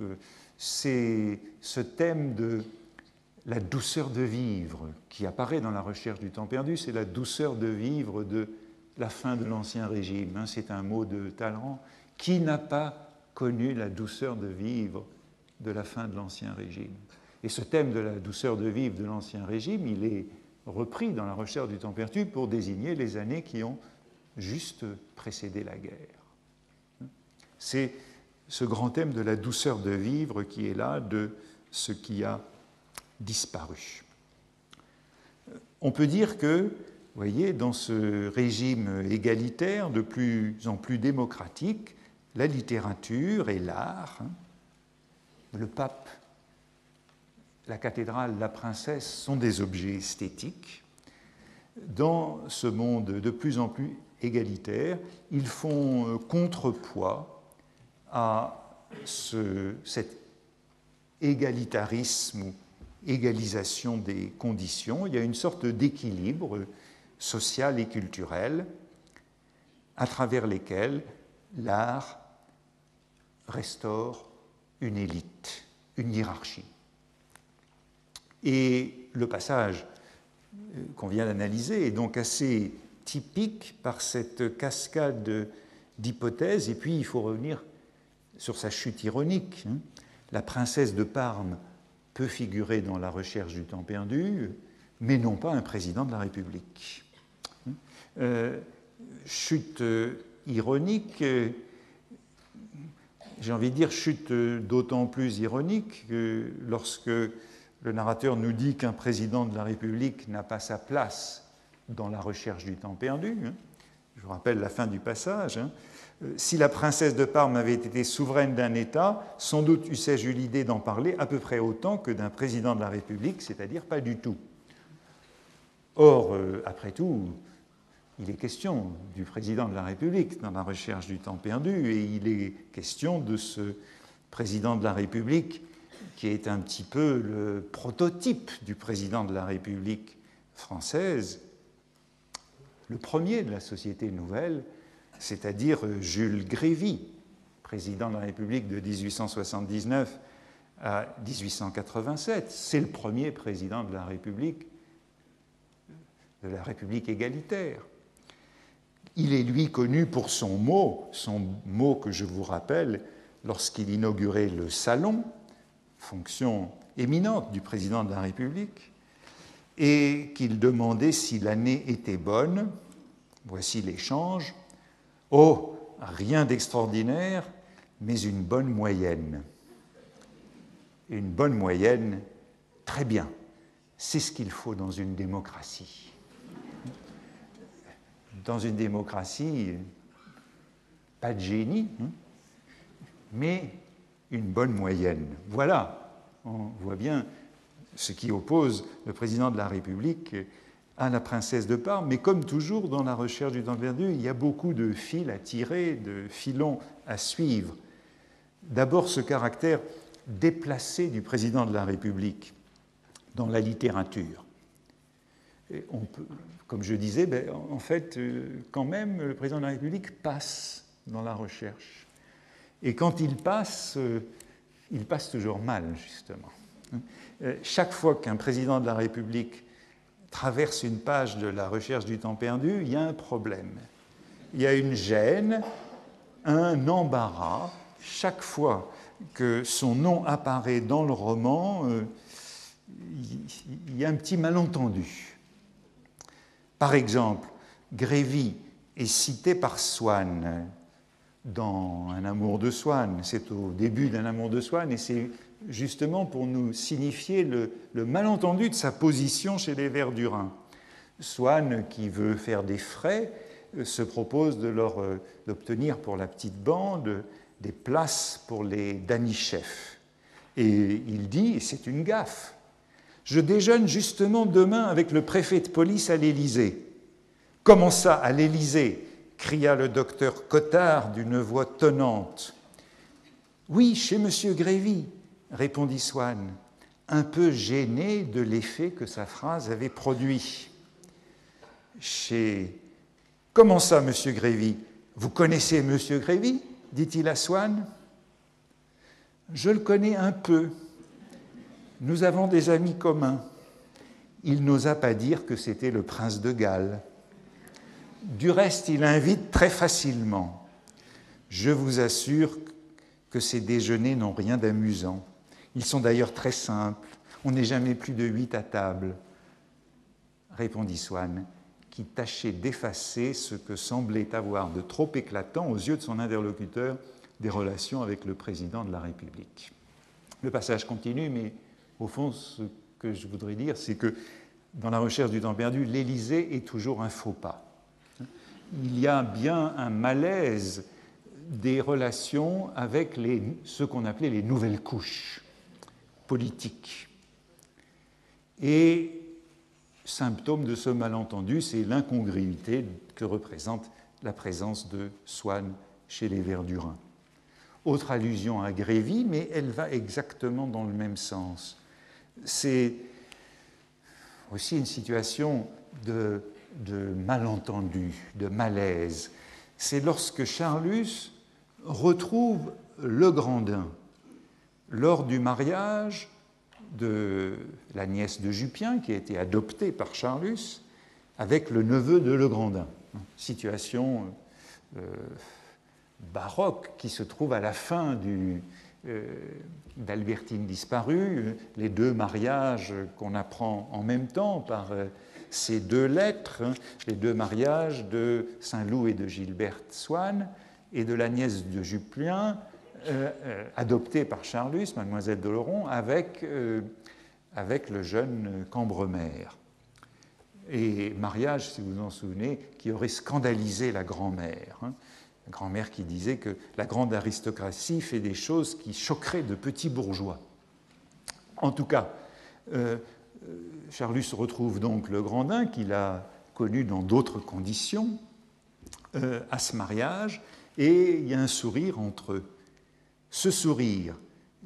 Euh, c'est ce thème de la douceur de vivre qui apparaît dans la recherche du temps perdu, c'est la douceur de vivre de la fin de l'Ancien Régime. Hein. c'est un mot de Talleyrand. Qui n'a pas connu la douceur de vivre de la fin de l'Ancien Régime Et ce thème de la douceur de vivre de l'Ancien Régime, il est repris dans la recherche du temps perdu pour désigner les années qui ont juste précédé la guerre. C'est ce grand thème de la douceur de vivre qui est là de ce qui a disparu. On peut dire que, vous voyez, dans ce régime égalitaire de plus en plus démocratique, la littérature et l'art, hein, le pape, la cathédrale, la princesse sont des objets esthétiques. Dans ce monde de plus en plus égalitaire, ils font euh, contrepoids à ce, cet égalitarisme ou égalisation des conditions. Il y a une sorte d'équilibre social et culturel à travers lesquels l'art restaure une élite, une hiérarchie. Et le passage euh, qu'on vient d'analyser est donc assez typique par cette cascade d'hypothèses, et puis il faut revenir sur sa chute ironique. Hein. La princesse de Parme peut figurer dans la recherche du temps perdu, mais non pas un président de la République. Euh, chute ironique, j'ai envie de dire chute d'autant plus ironique que lorsque le narrateur nous dit qu'un président de la République n'a pas sa place dans la recherche du temps perdu. Hein. Je vous rappelle la fin du passage. Hein. Euh, si la princesse de Parme avait été souveraine d'un État, sans doute eussé-je eu l'idée d'en parler à peu près autant que d'un président de la République, c'est-à-dire pas du tout. Or, euh, après tout, il est question du président de la République dans la recherche du temps perdu, et il est question de ce président de la République qui est un petit peu le prototype du président de la République française, le premier de la société nouvelle, c'est-à-dire Jules Grévy, président de la République de 1879 à 1887. C'est le premier président de la République, de la République égalitaire. Il est lui connu pour son mot, son mot que je vous rappelle, lorsqu'il inaugurait le salon, fonction éminente du président de la République, et qu'il demandait si l'année était bonne. Voici l'échange. Oh, rien d'extraordinaire, mais une bonne moyenne. Une bonne moyenne, très bien. C'est ce qu'il faut dans une démocratie. Dans une démocratie, pas de génie, hein, mais une bonne moyenne. Voilà, on voit bien ce qui oppose le président de la République à la princesse de Parme. Mais comme toujours dans la recherche du temps perdu, il y a beaucoup de fils à tirer, de filons à suivre. D'abord ce caractère déplacé du président de la République dans la littérature. on peut, comme je disais, ben, en fait, euh, quand même, le président de la République passe dans la recherche. Et quand il passe, euh, il passe toujours mal, justement. Euh, chaque fois qu'un président de la République traverse une page de la recherche du temps perdu, il y a un problème. Il y a une gêne, un embarras. Chaque fois que son nom apparaît dans le roman, euh, il y a un petit malentendu. Par exemple, Grévy est cité par Swann dans Un amour de Swann. C'est au début d'un amour de Swann et c'est justement pour nous signifier le, malentendu de sa position chez les Verdurins. Swann, qui veut faire des frais, euh, se propose euh, d'obtenir pour la petite bande des places pour les Danichev. Et il dit, c'est une gaffe, je déjeune justement demain avec le préfet de police à l'Élysée. Comment ça, à l'Élysée? Cria le docteur Cottard d'une voix tonnante. Oui, chez M. Grévy, répondit Swann, un peu gêné de l'effet que sa phrase avait produit. Chez. Comment ça, M. Grévy? Vous connaissez M. Grévy? dit-il à Swann. Je le connais un peu. Nous avons des amis communs. Il n'osa pas dire que c'était le prince de Galles. Du reste, il invite très facilement. Je vous assure que ces déjeuners n'ont rien d'amusant. Ils sont d'ailleurs très simples. On n'est jamais plus de huit à table, répondit Swann, qui tâchait d'effacer ce que semblait avoir de trop éclatant aux yeux de son interlocuteur des relations avec le président de la République. Le passage continue, mais au fond, ce que je voudrais dire, c'est que dans la recherche du temps perdu, l'Élysée est toujours un faux pas. Il y a bien un malaise des relations avec ce qu'on appelait les nouvelles couches politiques. Et symptôme de ce malentendu, c'est l'incongruité que représente la présence de Swann chez les Verdurins. Autre allusion à Grévy, mais elle va exactement dans le même sens. C'est aussi une situation de, de malentendu, de malaise. C'est lorsque Charlus retrouve le Grandin lors du mariage de la nièce de Jupien, qui a été adoptée par Charlus, avec le neveu de Legrandin. Situation euh, baroque qui se trouve à la fin euh, d'Albertine disparue, les deux mariages qu'on apprend en même temps par euh, ces deux lettres, les deux mariages de Saint-Loup et de Gilberte Swann, et de la nièce de Juplien, euh, adoptée par Charlus, mademoiselle de Laurent, avec, avec le jeune Cambremer. Et mariage, si vous en souvenez, qui aurait scandalisé la grand-mère. Hein grand-mère qui disait que la grande aristocratie fait des choses qui choqueraient de petits bourgeois. En tout cas, euh, euh, Charlus retrouve donc le Grandin qu'il a connu dans d'autres conditions euh, à ce mariage, et il y a un sourire entre eux. Ce sourire,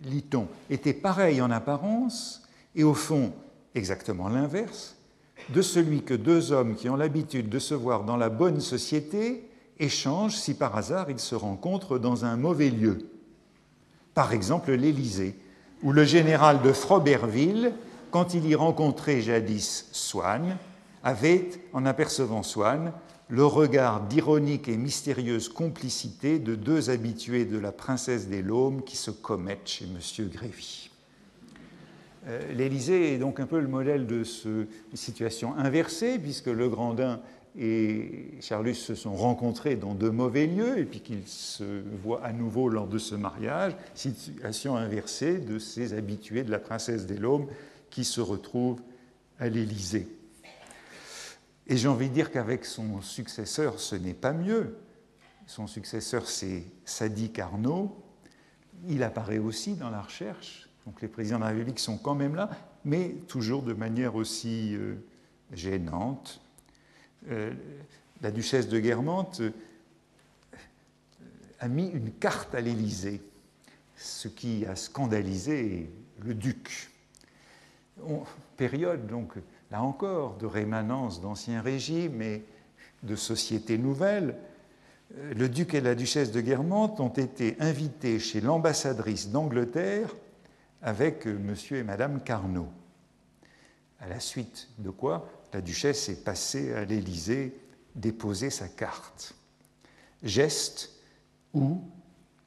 lit-on, était pareil en apparence et au fond exactement l'inverse de celui que deux hommes qui ont l'habitude de se voir dans la bonne société échange si par hasard ils se rencontrent dans un mauvais lieu. Par exemple l'Élysée, où le général de Froberville, quand il y rencontrait jadis Swann, avait, en apercevant Swann, le regard d'ironique et mystérieuse complicité de deux habitués de la princesse des Laumes qui se commettent chez M. Grévy. Euh, L'Élysée est donc un peu le modèle de cette situation inversée, puisque le Grandin et Charlus se sont rencontrés dans de mauvais lieux et puis qu'ils se voient à nouveau lors de ce mariage, situation inversée de ces habitués de la princesse des Laumes qui se retrouvent à l'Élysée. Et j'ai envie de dire qu'avec son successeur, ce n'est pas mieux. Son successeur, c'est Sadi Carnot. Il apparaît aussi dans la recherche. Donc les présidents de la République sont quand même là, mais toujours de manière aussi euh, gênante, euh, la duchesse de Guermantes euh, a mis une carte à l'Élysée, ce qui a scandalisé le duc. Période, donc, là encore, de rémanence d'anciens régimes et de sociétés nouvelles. Euh, le duc et la duchesse de Guermantes ont été invités chez l'ambassadrice d'Angleterre avec monsieur et madame Carnot. À la suite de quoi la duchesse est passée à l'Élysée déposer sa carte. Geste où,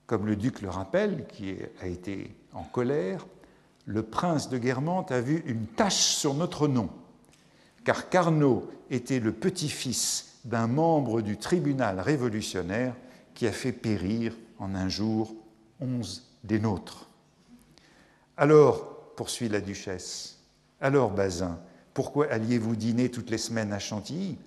comme le duc le rappelle, qui a été en colère, le prince de Guermantes a vu une tache sur notre nom, car Carnot était le petit-fils d'un membre du tribunal révolutionnaire qui a fait périr en un jour onze des nôtres. Alors, poursuit la duchesse, alors Bazin, pourquoi alliez-vous dîner toutes les semaines à Chantilly?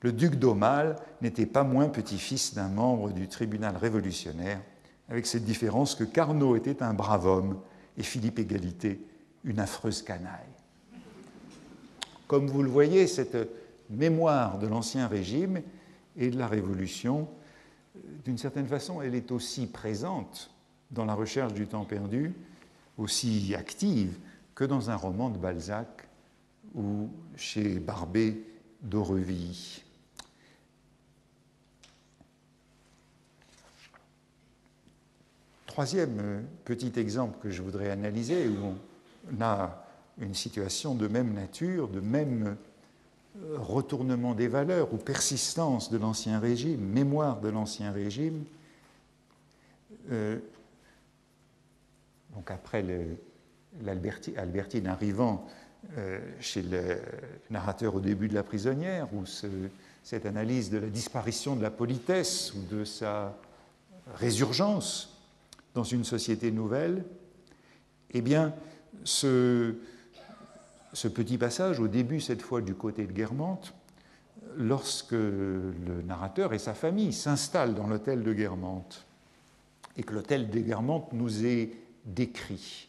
Le duc d'Aumale n'était pas moins petit-fils d'un membre du tribunal révolutionnaire, avec cette différence que Carnot était un brave homme et Philippe Égalité une affreuse canaille. Comme vous le voyez, cette mémoire de l'Ancien Régime et de la Révolution, d'une certaine façon, elle est aussi présente dans la recherche du temps perdu, aussi active que dans un roman de Balzac ou chez Barbé d'Aurevilly. Troisième euh, petit exemple que je voudrais analyser, où on a une situation de même nature, de même euh, retournement des valeurs ou persistance de l'Ancien Régime, mémoire de l'Ancien Régime. Euh, donc après l'Albertine arrivant chez le narrateur au début de La prisonnière, où cette analyse de la disparition de la politesse ou de sa résurgence dans une société nouvelle, eh bien, ce, petit passage, au début cette fois du côté de Guermantes, lorsque le narrateur et sa famille s'installent dans l'hôtel de Guermantes, et que l'hôtel de Guermantes nous est décrit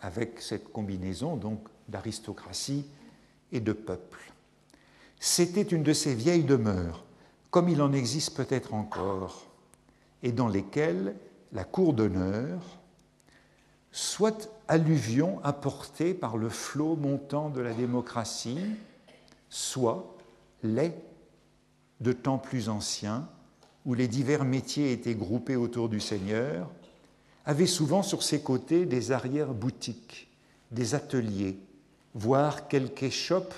avec cette combinaison donc d'aristocratie et de peuple. C'était une de ces vieilles demeures, comme il en existe peut-être encore, et dans lesquelles la cour d'honneur soit alluvion apportée par le flot montant de la démocratie, soit lait de temps plus anciens, où les divers métiers étaient groupés autour du Seigneur, avait souvent sur ses côtés des arrière-boutiques, des ateliers, voire quelques échoppes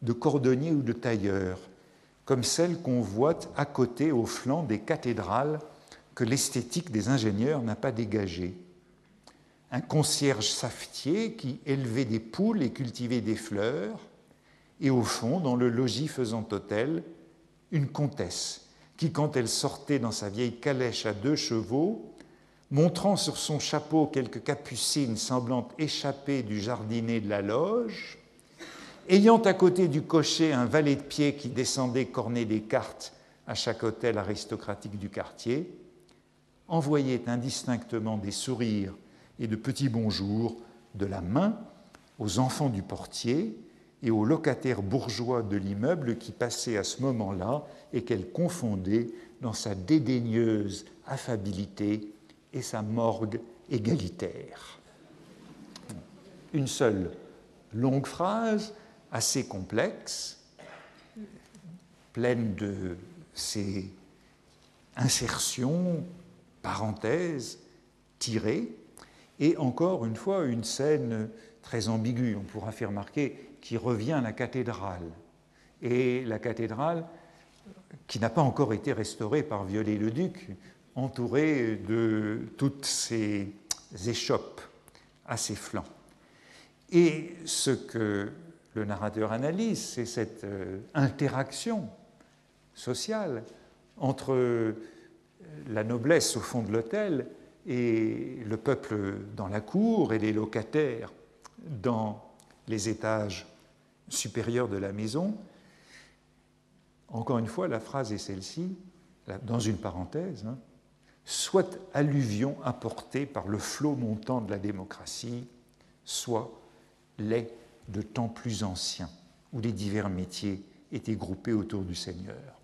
de cordonniers ou de tailleurs, comme celles qu'on voit à côté au flanc des cathédrales que l'esthétique des ingénieurs n'a pas dégagé. Un concierge savetier qui élevait des poules et cultivait des fleurs, et au fond, dans le logis faisant hôtel, une comtesse qui, quand elle sortait dans sa vieille calèche à deux chevaux, montrant sur son chapeau quelques capucines semblant échapper du jardinet de la loge, ayant à côté du cocher un valet de pied qui descendait corner des cartes à chaque hôtel aristocratique du quartier, envoyait indistinctement des sourires et de petits bonjours de la main aux enfants du portier et aux locataires bourgeois de l'immeuble qui passaient à ce moment-là et qu'elle confondait dans sa dédaigneuse affabilité et sa morgue égalitaire. Une seule longue phrase, assez complexe, pleine de ces insertions parenthèse tirée, et encore une fois une scène très ambiguë, on pourra faire remarquer, qui revient à la cathédrale. Et la cathédrale, qui n'a pas encore été restaurée par Viollet-le-Duc, entourée de toutes ces échoppes à ses flancs. Et ce que le narrateur analyse, c'est cette euh, interaction sociale entre la noblesse au fond de l'hôtel et le peuple dans la cour et les locataires dans les étages supérieurs de la maison. Encore une fois, la phrase est celle-ci, dans une parenthèse, hein, soit alluvion apportée par le flot montant de la démocratie, soit lait de temps plus anciens, où les divers métiers étaient groupés autour du Seigneur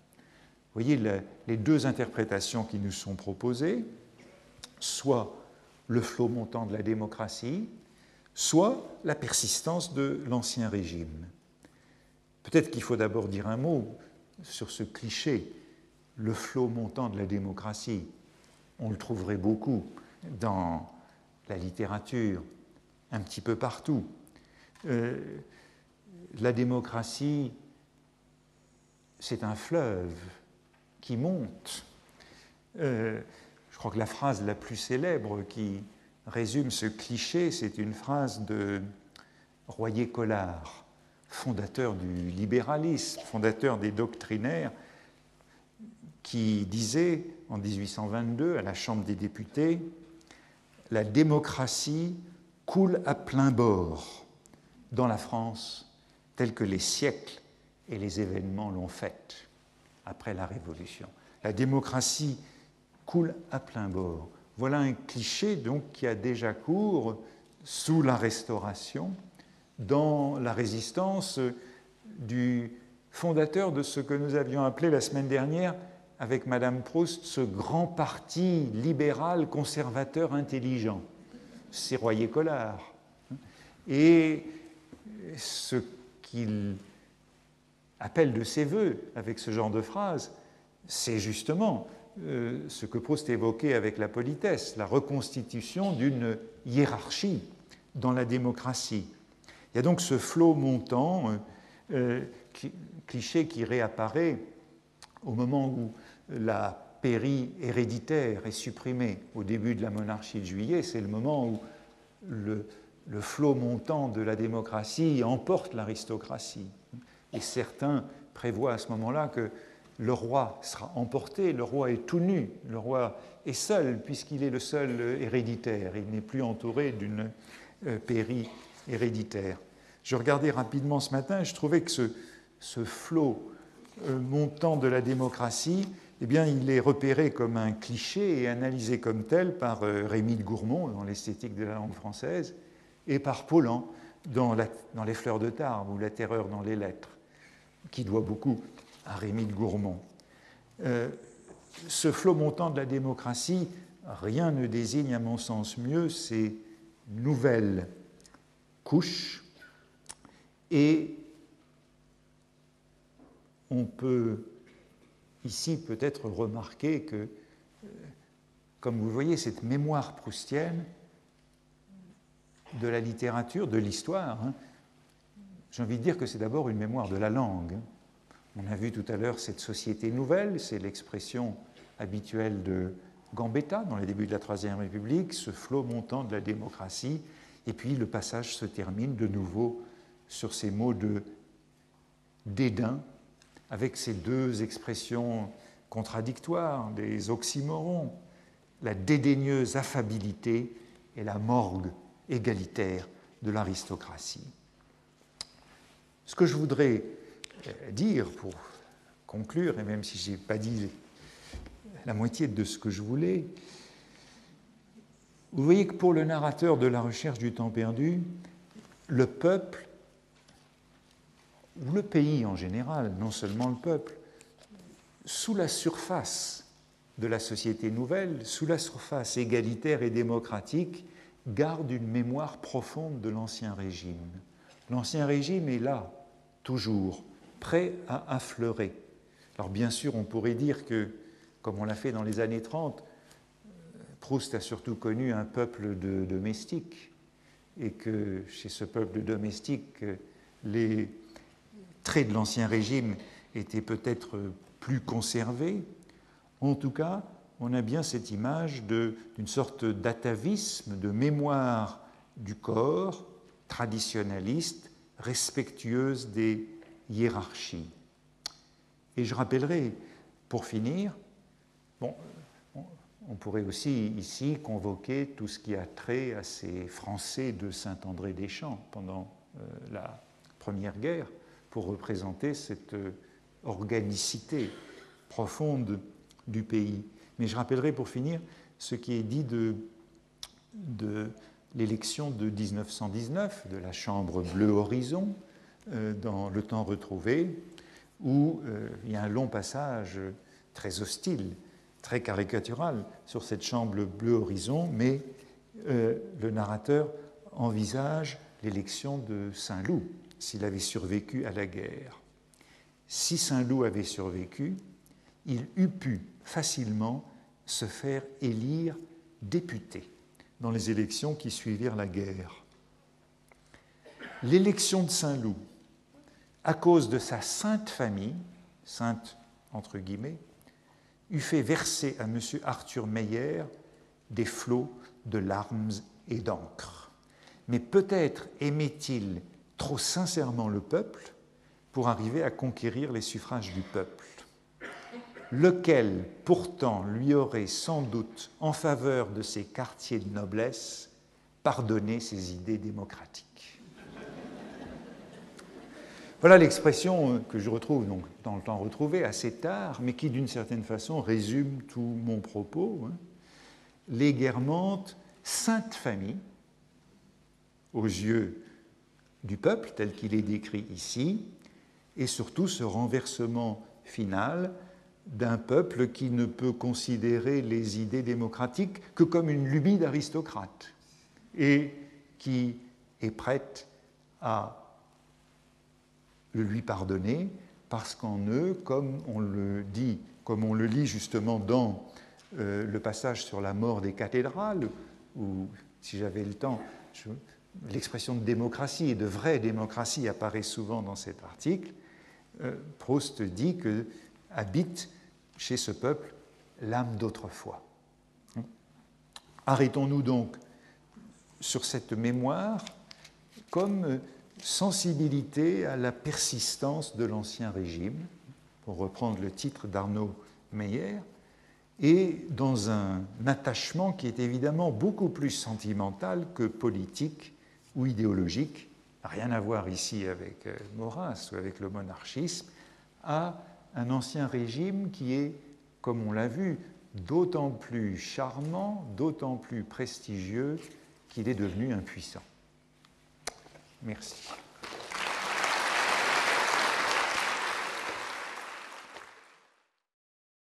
voyez les deux interprétations qui nous sont proposées, soit le flot montant de la démocratie, soit la persistance de l'Ancien Régime. Peut-être qu'il faut d'abord dire un mot sur ce cliché, le flot montant de la démocratie. On le trouverait beaucoup dans la littérature, un petit peu partout. Euh, la démocratie, c'est un fleuve qui monte. Euh, je crois que la phrase la plus célèbre qui résume ce cliché, c'est une phrase de Royer-Collard, fondateur du libéralisme, fondateur des doctrinaires, qui disait en 1822 à la Chambre des députés La démocratie coule à plein bord dans la France telle que les siècles et les événements l'ont faite après la Révolution. La démocratie coule à plein bord. Voilà un cliché donc qui a déjà cours sous la Restauration dans la résistance du fondateur de ce que nous avions appelé la semaine dernière avec Madame Proust ce grand parti libéral conservateur intelligent. C'est Royer-Collard. Et ce qu'il appelle de ses voeux avec ce genre de phrase, c'est justement euh, ce que Proust évoquait avec la politesse, la reconstitution d'une hiérarchie dans la démocratie. Il y a donc ce flot montant, euh, cliché qui réapparaît au moment où la péri héréditaire est supprimée au début de la monarchie de juillet, c'est le moment où le flot montant de la démocratie emporte l'aristocratie. Et certains prévoient à ce moment-là que le roi sera emporté, le roi est tout nu, le roi est seul puisqu'il est le seul héréditaire, il n'est plus entouré d'une euh, péri héréditaire. Je regardais rapidement ce matin je trouvais que ce, flot euh, montant de la démocratie, eh bien, il est repéré comme un cliché et analysé comme tel par euh, Rémy de Gourmont dans l'esthétique de la langue française et par Paulan dans, dans Les fleurs de Tarbes ou La terreur dans les lettres, qui doit beaucoup à Rémy de Gourmont. Euh, ce flot montant de la démocratie, rien ne désigne à mon sens mieux ces nouvelles couches et on peut ici peut-être remarquer que, euh, comme vous voyez, cette mémoire proustienne de la littérature, de l'histoire, hein, j'ai envie de dire que c'est d'abord une mémoire de la langue. On a vu tout à l'heure cette société nouvelle, c'est l'expression habituelle de Gambetta dans les débuts de la Troisième République, ce flot montant de la démocratie, et puis le passage se termine de nouveau sur ces mots de dédain, avec ces deux expressions contradictoires, des oxymorons, la dédaigneuse affabilité et la morgue égalitaire de l'aristocratie. Ce que je voudrais euh, dire pour conclure, et même si je n'ai pas dit la moitié de ce que je voulais, vous voyez que pour le narrateur de la recherche du temps perdu, le peuple, ou le pays en général, non seulement le peuple, sous la surface de la société nouvelle, sous la surface égalitaire et démocratique, garde une mémoire profonde de l'Ancien Régime. L'Ancien Régime est là, toujours, prêt à affleurer. Alors bien sûr, on pourrait dire que, comme on l'a fait dans les années 30, Proust a surtout connu un peuple de domestiques, et que chez ce peuple de domestiques, les traits de l'Ancien Régime étaient peut-être plus conservés. En tout cas, on a bien cette image d'une sorte d'atavisme, de mémoire du corps traditionnaliste, respectueuse des hiérarchies. Et je rappellerai, pour finir, bon, on pourrait aussi ici convoquer tout ce qui a trait à ces Français de Saint-André-des-Champs pendant euh, la Première Guerre pour représenter cette euh, organicité profonde du pays. Mais je rappellerai pour finir ce qui est dit de, l'élection de 1919 de la Chambre Bleu Horizon euh, dans Le Temps retrouvé, où euh, il y a un long passage très hostile, très caricatural sur cette Chambre Bleu Horizon, mais euh, le narrateur envisage l'élection de Saint-Loup s'il avait survécu à la guerre. Si Saint-Loup avait survécu, il eût pu facilement se faire élire député dans les élections qui suivirent la guerre. L'élection de Saint-Loup, à cause de sa sainte famille, sainte entre guillemets, eût fait verser à M. Arthur Meyer des flots de larmes et d'encre. Mais peut-être aimait-il trop sincèrement le peuple pour arriver à conquérir les suffrages du peuple lequel pourtant lui aurait sans doute, en faveur de ses quartiers de noblesse, pardonné ses idées démocratiques. Voilà l'expression que je retrouve donc dans le temps retrouvé assez tard, mais qui d'une certaine façon résume tout mon propos. Hein. Les Guermantes, sainte famille, aux yeux du peuple tel qu'il est décrit ici, et surtout ce renversement final d'un peuple qui ne peut considérer les idées démocratiques que comme une lubie d'aristocrate et qui est prête à le lui pardonner parce qu'en eux, comme on le dit comme on le lit justement dans euh, le passage sur la mort des cathédrales, où, si j'avais le temps, l'expression de démocratie et de vraie démocratie apparaît souvent dans cet article, euh, Proust dit que habite chez ce peuple l'âme d'autrefois. Arrêtons-nous donc sur cette mémoire comme sensibilité à la persistance de l'Ancien Régime, pour reprendre le titre d'Arnaud Meyer, et dans un attachement qui est évidemment beaucoup plus sentimental que politique ou idéologique, rien à voir ici avec euh, Maurras ou avec le monarchisme, à un ancien régime qui est, comme on l'a vu, d'autant plus charmant, d'autant plus prestigieux qu'il est devenu impuissant. Merci.